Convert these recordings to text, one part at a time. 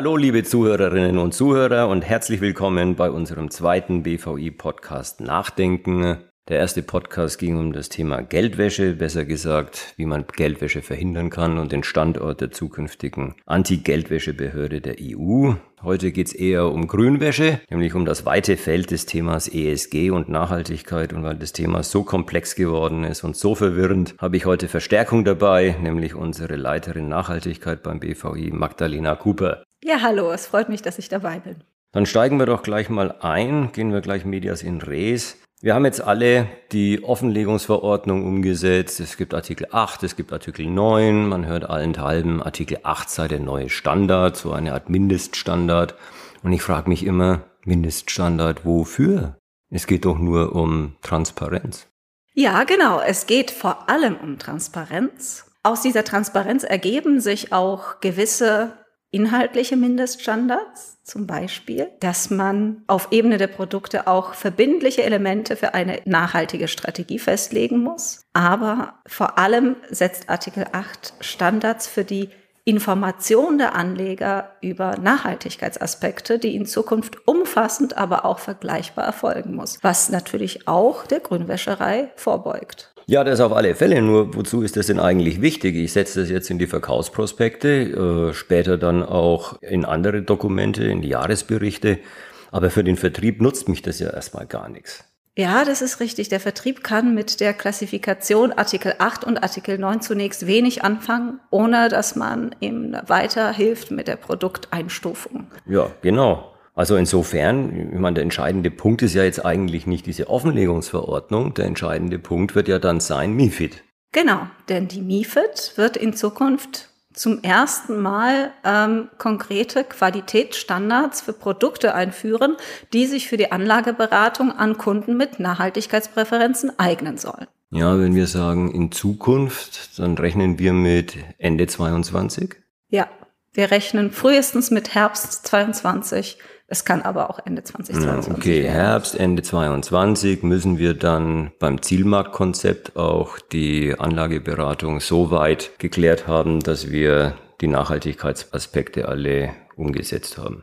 Hallo liebe Zuhörerinnen und Zuhörer und herzlich willkommen bei unserem zweiten BVI-Podcast Nachdenken. Der erste Podcast ging um das Thema Geldwäsche, besser gesagt, wie man Geldwäsche verhindern kann und den Standort der zukünftigen Anti-Geldwäschebehörde der EU. Heute geht's eher um Grünwäsche, nämlich um das weite Feld des Themas ESG und Nachhaltigkeit. Und weil das Thema so komplex geworden ist und so verwirrend, habe ich heute Verstärkung dabei, nämlich unsere Leiterin Nachhaltigkeit beim BVI, Magdalena Cooper. Ja, hallo, es freut mich, dass ich dabei bin. Dann steigen wir doch gleich mal ein, gehen wir gleich Medias in Res. Wir haben jetzt alle die Offenlegungsverordnung umgesetzt. Es gibt Artikel 8, es gibt Artikel 9. Man hört allenthalben, Artikel 8 sei der neue Standard, so eine Art Mindeststandard. Und ich frage mich immer, Mindeststandard wofür? Es geht doch nur um Transparenz. Ja, genau. Es geht vor allem um Transparenz. Aus dieser Transparenz ergeben sich auch gewisse inhaltliche Mindeststandards, zum Beispiel, dass man auf Ebene der Produkte auch verbindliche Elemente für eine nachhaltige Strategie festlegen muss. Aber vor allem setzt Artikel 8 Standards für die Information der Anleger über Nachhaltigkeitsaspekte, die in Zukunft umfassend, aber auch vergleichbar erfolgen muss, was natürlich auch der Grünwäscherei vorbeugt. Ja, das auf alle Fälle. Nur wozu ist das denn eigentlich wichtig? Ich setze das jetzt in die Verkaufsprospekte, äh, später dann auch in andere Dokumente, in die Jahresberichte. Aber für den Vertrieb nutzt mich das ja erstmal gar nichts. Ja, das ist richtig. Der Vertrieb kann mit der Klassifikation Artikel 8 und Artikel 9 zunächst wenig anfangen, ohne dass man ihm weiterhilft mit der Produkteinstufung. Ja, genau. Also insofern, ich meine, der entscheidende Punkt ist ja jetzt eigentlich nicht diese Offenlegungsverordnung. Der entscheidende Punkt wird ja dann sein MIFID. Genau, denn die MIFID wird in Zukunft zum ersten Mal ähm, konkrete Qualitätsstandards für Produkte einführen, die sich für die Anlageberatung an Kunden mit Nachhaltigkeitspräferenzen eignen sollen. Ja, wenn wir sagen in Zukunft, dann rechnen wir mit Ende 22? Ja, wir rechnen frühestens mit Herbst 22 es kann aber auch Ende 2022 Okay, werden. Herbst, Ende 2022 müssen wir dann beim Zielmarktkonzept auch die Anlageberatung so weit geklärt haben, dass wir die Nachhaltigkeitsaspekte alle umgesetzt haben.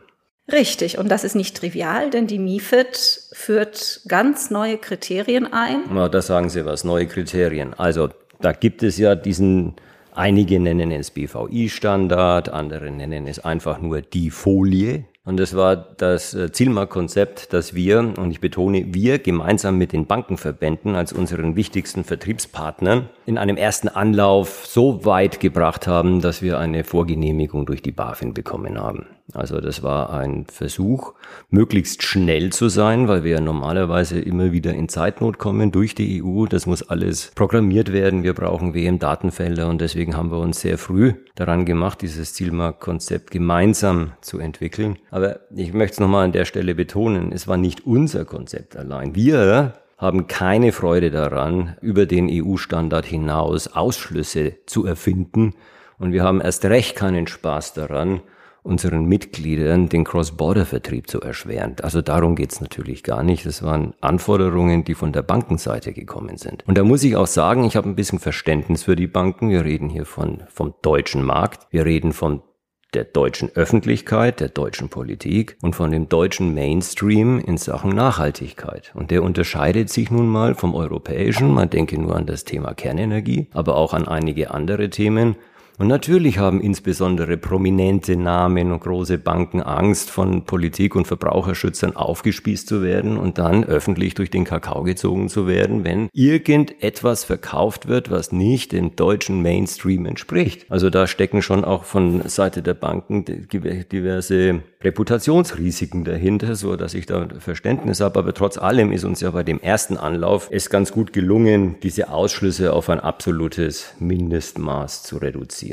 Richtig, und das ist nicht trivial, denn die MIFID führt ganz neue Kriterien ein. Na, da sagen Sie was, neue Kriterien. Also da gibt es ja diesen, einige nennen es BVI-Standard, andere nennen es einfach nur die Folie. Und das war das äh, Zielmarktkonzept, das wir, und ich betone, wir gemeinsam mit den Bankenverbänden als unseren wichtigsten Vertriebspartnern in einem ersten Anlauf so weit gebracht haben, dass wir eine Vorgenehmigung durch die BaFin bekommen haben. Also das war ein Versuch, möglichst schnell zu sein, weil wir ja normalerweise immer wieder in Zeitnot kommen durch die EU. Das muss alles programmiert werden. Wir brauchen WM-Datenfelder und deswegen haben wir uns sehr früh daran gemacht, dieses Zielmarktkonzept gemeinsam zu entwickeln. Aber ich möchte es nochmal an der Stelle betonen, es war nicht unser Konzept allein. Wir haben keine Freude daran, über den EU-Standard hinaus Ausschlüsse zu erfinden. Und wir haben erst recht keinen Spaß daran, unseren Mitgliedern den Cross-Border-Vertrieb zu erschweren. Also darum geht's natürlich gar nicht. Das waren Anforderungen, die von der Bankenseite gekommen sind. Und da muss ich auch sagen, ich habe ein bisschen Verständnis für die Banken. Wir reden hier von, vom deutschen Markt. Wir reden von der deutschen Öffentlichkeit, der deutschen Politik und von dem deutschen Mainstream in Sachen Nachhaltigkeit. Und der unterscheidet sich nun mal vom europäischen. Man denke nur an das Thema Kernenergie, aber auch an einige andere Themen. Und natürlich haben insbesondere prominente Namen und große Banken Angst, von Politik und Verbraucherschützern aufgespießt zu werden und dann öffentlich durch den Kakao gezogen zu werden, wenn irgendetwas verkauft wird, was nicht dem deutschen Mainstream entspricht. Also da stecken schon auch von Seite der Banken diverse Reputationsrisiken dahinter, so dass ich da Verständnis habe. Aber trotz allem ist uns ja bei dem ersten Anlauf es ganz gut gelungen, diese Ausschlüsse auf ein absolutes Mindestmaß zu reduzieren.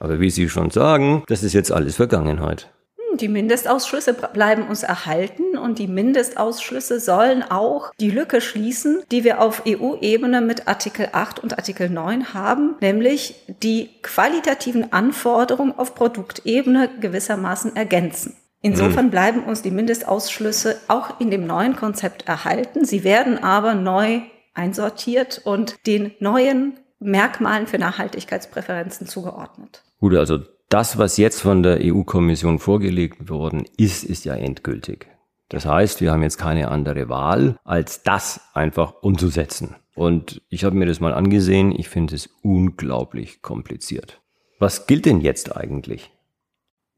Aber wie Sie schon sagen, das ist jetzt alles Vergangenheit. Hm, die Mindestausschlüsse bleiben uns erhalten und die Mindestausschlüsse sollen auch die Lücke schließen, die wir auf EU-Ebene mit Artikel 8 und Artikel 9 haben, nämlich die qualitativen Anforderungen auf Produktebene gewissermaßen ergänzen. Insofern mhm. bleiben uns die Mindestausschlüsse auch in dem neuen Konzept erhalten. Sie werden aber neu einsortiert und den neuen Merkmalen für Nachhaltigkeitspräferenzen zugeordnet. Gut, also das, was jetzt von der EU-Kommission vorgelegt worden ist, ist ja endgültig. Das heißt, wir haben jetzt keine andere Wahl, als das einfach umzusetzen. Und ich habe mir das mal angesehen. Ich finde es unglaublich kompliziert. Was gilt denn jetzt eigentlich?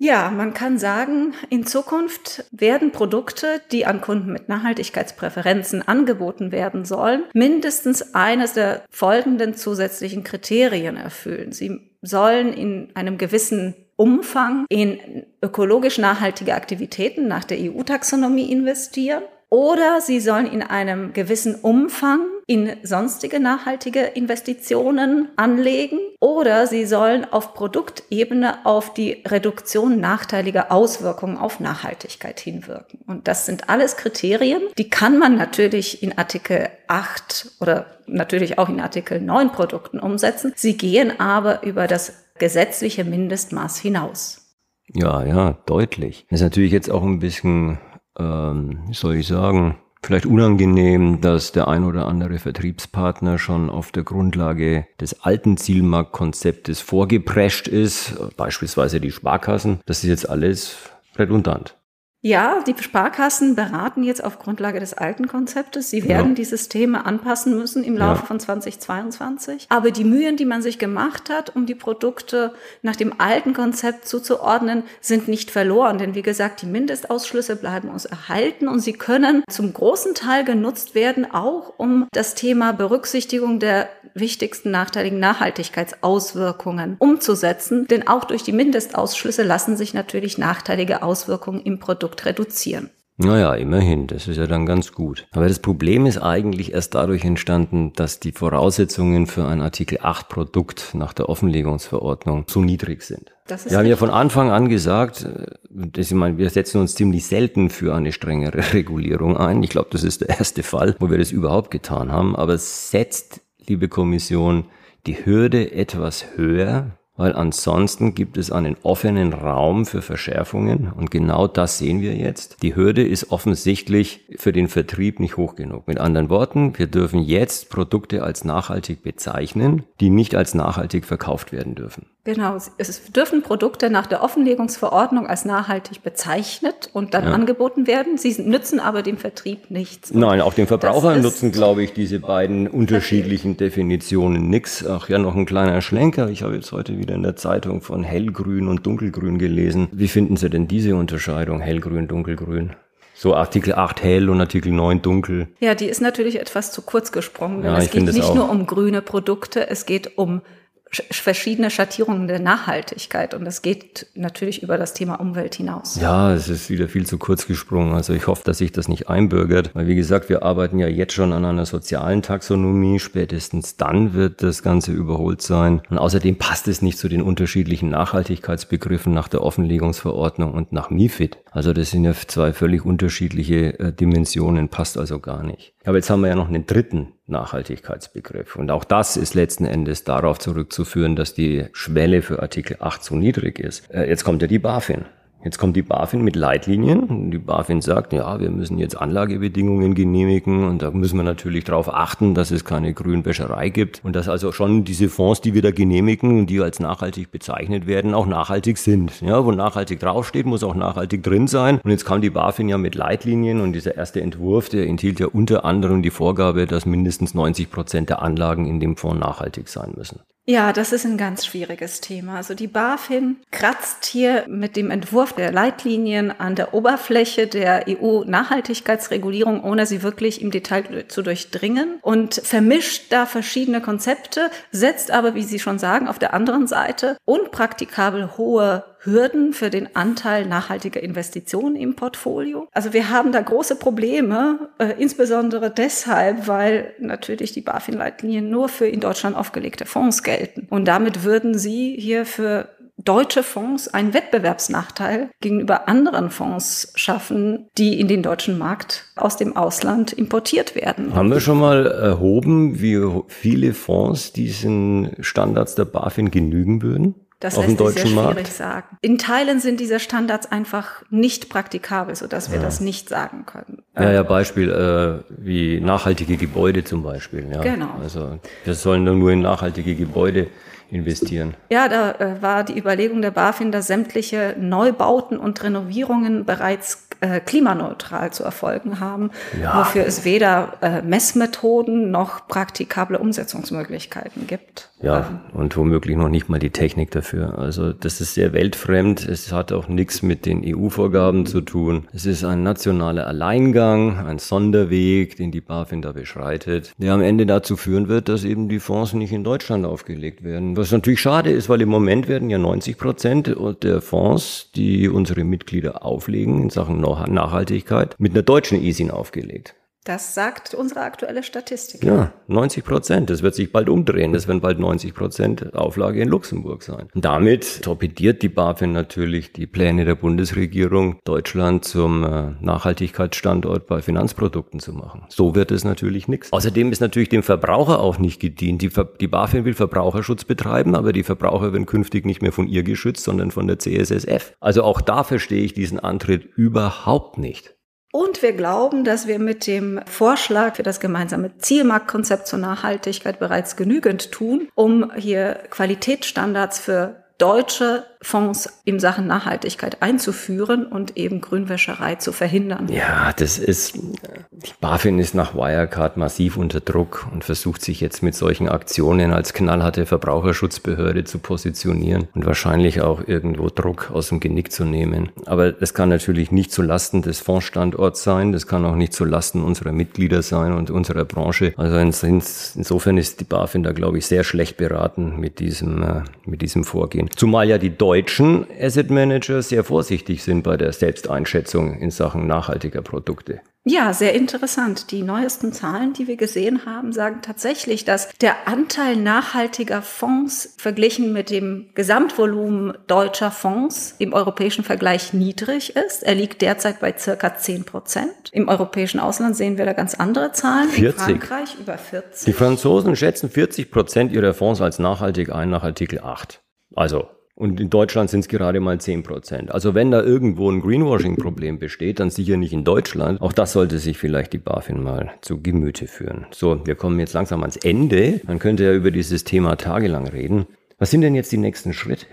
Ja, man kann sagen, in Zukunft werden Produkte, die an Kunden mit Nachhaltigkeitspräferenzen angeboten werden sollen, mindestens eines der folgenden zusätzlichen Kriterien erfüllen. Sie sollen in einem gewissen Umfang in ökologisch nachhaltige Aktivitäten nach der EU-Taxonomie investieren oder sie sollen in einem gewissen Umfang in sonstige nachhaltige Investitionen anlegen oder sie sollen auf Produktebene auf die Reduktion nachteiliger Auswirkungen auf Nachhaltigkeit hinwirken. Und das sind alles Kriterien, die kann man natürlich in Artikel 8 oder natürlich auch in Artikel 9 Produkten umsetzen. Sie gehen aber über das gesetzliche Mindestmaß hinaus. Ja, ja, deutlich. Das ist natürlich jetzt auch ein bisschen ähm, wie soll ich sagen, vielleicht unangenehm, dass der ein oder andere Vertriebspartner schon auf der Grundlage des alten Zielmarktkonzeptes vorgeprescht ist, beispielsweise die Sparkassen. Das ist jetzt alles redundant. Ja, die Sparkassen beraten jetzt auf Grundlage des alten Konzeptes. Sie werden ja. die Systeme anpassen müssen im Laufe ja. von 2022. Aber die Mühen, die man sich gemacht hat, um die Produkte nach dem alten Konzept zuzuordnen, sind nicht verloren. Denn wie gesagt, die Mindestausschlüsse bleiben uns erhalten und sie können zum großen Teil genutzt werden, auch um das Thema Berücksichtigung der wichtigsten nachteiligen Nachhaltigkeitsauswirkungen umzusetzen. Denn auch durch die Mindestausschlüsse lassen sich natürlich nachteilige Auswirkungen im Produkt reduzieren. Naja, immerhin, das ist ja dann ganz gut. Aber das Problem ist eigentlich erst dadurch entstanden, dass die Voraussetzungen für ein Artikel 8 Produkt nach der Offenlegungsverordnung so niedrig sind. wir haben ja von Anfang an gesagt, äh, dass ich meine, wir setzen uns ziemlich selten für eine strengere Regulierung ein. Ich glaube, das ist der erste Fall, wo wir das überhaupt getan haben. Aber setzt, liebe Kommission, die Hürde etwas höher, weil ansonsten gibt es einen offenen Raum für Verschärfungen und genau das sehen wir jetzt. Die Hürde ist offensichtlich für den Vertrieb nicht hoch genug. Mit anderen Worten, wir dürfen jetzt Produkte als nachhaltig bezeichnen, die nicht als nachhaltig verkauft werden dürfen. Genau, es dürfen Produkte nach der Offenlegungsverordnung als nachhaltig bezeichnet und dann ja. angeboten werden. Sie nützen aber dem Vertrieb nichts. Nein, auch den Verbrauchern nutzen, glaube ich, diese beiden unterschiedlichen Definitionen nichts. Ach ja, noch ein kleiner Schlenker. Ich habe jetzt heute wieder in der Zeitung von hellgrün und dunkelgrün gelesen. Wie finden Sie denn diese Unterscheidung, hellgrün, dunkelgrün? So Artikel 8 hell und Artikel 9 dunkel. Ja, die ist natürlich etwas zu kurz gesprungen. Ja, es geht nicht nur um grüne Produkte, es geht um verschiedene Schattierungen der Nachhaltigkeit und das geht natürlich über das Thema Umwelt hinaus. Ja, es ist wieder viel zu kurz gesprungen. Also ich hoffe, dass sich das nicht einbürgert, weil wie gesagt, wir arbeiten ja jetzt schon an einer sozialen Taxonomie. Spätestens dann wird das Ganze überholt sein. Und außerdem passt es nicht zu den unterschiedlichen Nachhaltigkeitsbegriffen nach der Offenlegungsverordnung und nach MIFID. Also das sind ja zwei völlig unterschiedliche äh, Dimensionen, passt also gar nicht. Aber jetzt haben wir ja noch einen dritten Nachhaltigkeitsbegriff. Und auch das ist letzten Endes darauf zurückzuführen, dass die Schwelle für Artikel 8 so niedrig ist. Äh, jetzt kommt ja die BaFin. Jetzt kommt die BaFin mit Leitlinien. Die BaFin sagt, ja, wir müssen jetzt Anlagebedingungen genehmigen und da müssen wir natürlich darauf achten, dass es keine Grünwäscherei gibt und dass also schon diese Fonds, die wir da genehmigen und die als nachhaltig bezeichnet werden, auch nachhaltig sind. Ja, wo nachhaltig draufsteht, muss auch nachhaltig drin sein. Und jetzt kam die BaFin ja mit Leitlinien und dieser erste Entwurf, der enthielt ja unter anderem die Vorgabe, dass mindestens 90 Prozent der Anlagen in dem Fonds nachhaltig sein müssen. Ja, das ist ein ganz schwieriges Thema. Also die BaFin kratzt hier mit dem Entwurf der Leitlinien an der Oberfläche der EU-Nachhaltigkeitsregulierung, ohne sie wirklich im Detail zu durchdringen und vermischt da verschiedene Konzepte, setzt aber, wie Sie schon sagen, auf der anderen Seite unpraktikabel hohe Hürden für den Anteil nachhaltiger Investitionen im Portfolio. Also wir haben da große Probleme, äh, insbesondere deshalb, weil natürlich die BaFin-Leitlinien nur für in Deutschland aufgelegte Fonds gelten. Und damit würden sie hier für deutsche Fonds einen Wettbewerbsnachteil gegenüber anderen Fonds schaffen, die in den deutschen Markt aus dem Ausland importiert werden. Haben wir schon mal erhoben, wie viele Fonds diesen Standards der BaFin genügen würden? Das auf lässt sich sehr schwierig Markt? sagen. In Teilen sind diese Standards einfach nicht praktikabel, sodass wir ja. das nicht sagen können. Ja, ja, Beispiel äh, wie nachhaltige Gebäude zum Beispiel. Ja. Genau. Also wir sollen nur in nachhaltige Gebäude investieren? Ja, da äh, war die Überlegung der BaFin, dass sämtliche Neubauten und Renovierungen bereits äh, klimaneutral zu erfolgen haben, ja. wofür es weder äh, Messmethoden noch praktikable Umsetzungsmöglichkeiten gibt. Ja, ähm. und womöglich noch nicht mal die Technik dafür. Also das ist sehr weltfremd. Es hat auch nichts mit den EU-Vorgaben zu tun. Es ist ein nationaler Alleingang, ein Sonderweg, den die BaFin da beschreitet, der am Ende dazu führen wird, dass eben die Fonds nicht in Deutschland aufgelegt werden. Was natürlich schade ist, weil im Moment werden ja 90 Prozent der Fonds, die unsere Mitglieder auflegen in Sachen Nachhaltigkeit, mit einer deutschen ISIN aufgelegt. Das sagt unsere aktuelle Statistik. Ja, 90 Prozent. Das wird sich bald umdrehen. Das werden bald 90 Prozent Auflage in Luxemburg sein. Damit torpediert die BaFin natürlich die Pläne der Bundesregierung, Deutschland zum äh, Nachhaltigkeitsstandort bei Finanzprodukten zu machen. So wird es natürlich nichts. Außerdem ist natürlich dem Verbraucher auch nicht gedient. Die, die BaFin will Verbraucherschutz betreiben, aber die Verbraucher werden künftig nicht mehr von ihr geschützt, sondern von der CSSF. Also auch da verstehe ich diesen Antritt überhaupt nicht. Und wir glauben, dass wir mit dem Vorschlag für das gemeinsame Zielmarktkonzept zur Nachhaltigkeit bereits genügend tun, um hier Qualitätsstandards für deutsche Fonds in Sachen Nachhaltigkeit einzuführen und eben Grünwäscherei zu verhindern. Ja, das ist, die BaFin ist nach Wirecard massiv unter Druck und versucht sich jetzt mit solchen Aktionen als knallharte Verbraucherschutzbehörde zu positionieren und wahrscheinlich auch irgendwo Druck aus dem Genick zu nehmen. Aber das kann natürlich nicht zu Lasten des Fondsstandorts sein, das kann auch nicht zu Lasten unserer Mitglieder sein und unserer Branche. Also insofern ist die BaFin da, glaube ich, sehr schlecht beraten mit diesem, äh, mit diesem Vorgehen. Zumal ja die deutschen Asset Manager sehr vorsichtig sind bei der Selbsteinschätzung in Sachen nachhaltiger Produkte. Ja, sehr interessant. Die neuesten Zahlen, die wir gesehen haben, sagen tatsächlich, dass der Anteil nachhaltiger Fonds verglichen mit dem Gesamtvolumen deutscher Fonds im europäischen Vergleich niedrig ist. Er liegt derzeit bei circa 10 Prozent. Im europäischen Ausland sehen wir da ganz andere Zahlen. 40. In Frankreich über 40. Die Franzosen schätzen 40 Prozent ihrer Fonds als nachhaltig ein nach Artikel 8. Also und in Deutschland sind es gerade mal 10 Prozent. Also wenn da irgendwo ein Greenwashing-Problem besteht, dann sicher nicht in Deutschland. Auch das sollte sich vielleicht die BaFin mal zu Gemüte führen. So, wir kommen jetzt langsam ans Ende. Man könnte ja über dieses Thema tagelang reden. Was sind denn jetzt die nächsten Schritte?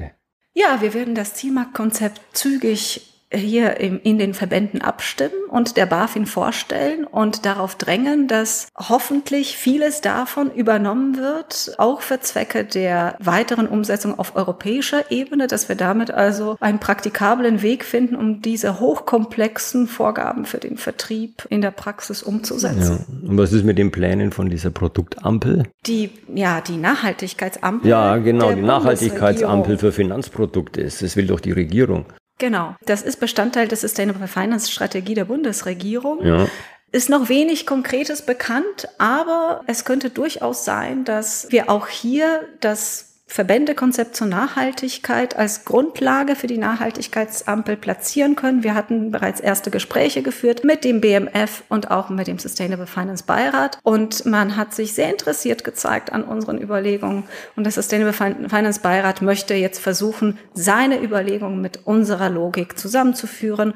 Ja, wir werden das Zielmarktkonzept zügig hier in den Verbänden abstimmen und der BaFin vorstellen und darauf drängen, dass hoffentlich vieles davon übernommen wird, auch für Zwecke der weiteren Umsetzung auf europäischer Ebene, dass wir damit also einen praktikablen Weg finden, um diese hochkomplexen Vorgaben für den Vertrieb in der Praxis umzusetzen. Ja. Und was ist mit den Plänen von dieser Produktampel? Die, ja, die Nachhaltigkeitsampel. Ja, genau, die Nachhaltigkeitsampel für Finanzprodukte ist. Das will doch die Regierung. Genau, das ist Bestandteil der Sustainable Finance Strategie der Bundesregierung. Ja. Ist noch wenig Konkretes bekannt, aber es könnte durchaus sein, dass wir auch hier das Verbändekonzept zur Nachhaltigkeit als Grundlage für die Nachhaltigkeitsampel platzieren können. Wir hatten bereits erste Gespräche geführt mit dem BMF und auch mit dem Sustainable Finance Beirat und man hat sich sehr interessiert gezeigt an unseren Überlegungen und der Sustainable Finance Beirat möchte jetzt versuchen, seine Überlegungen mit unserer Logik zusammenzuführen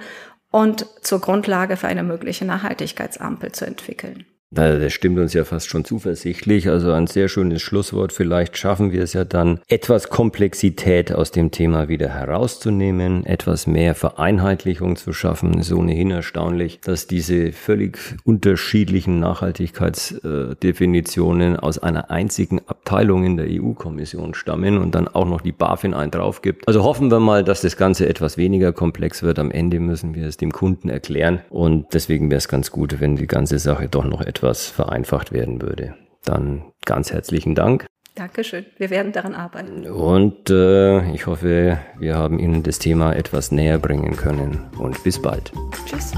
und zur Grundlage für eine mögliche Nachhaltigkeitsampel zu entwickeln. Das stimmt uns ja fast schon zuversichtlich. Also ein sehr schönes Schlusswort. Vielleicht schaffen wir es ja dann, etwas Komplexität aus dem Thema wieder herauszunehmen, etwas mehr Vereinheitlichung zu schaffen. Es ist ohnehin erstaunlich, dass diese völlig unterschiedlichen Nachhaltigkeitsdefinitionen aus einer einzigen Abteilung in der EU-Kommission stammen und dann auch noch die BaFin einen drauf gibt. Also hoffen wir mal, dass das Ganze etwas weniger komplex wird. Am Ende müssen wir es dem Kunden erklären und deswegen wäre es ganz gut, wenn die ganze Sache doch noch etwas etwas vereinfacht werden würde. Dann ganz herzlichen Dank. Dankeschön. Wir werden daran arbeiten. Und äh, ich hoffe, wir haben Ihnen das Thema etwas näher bringen können. Und bis bald. Tschüss.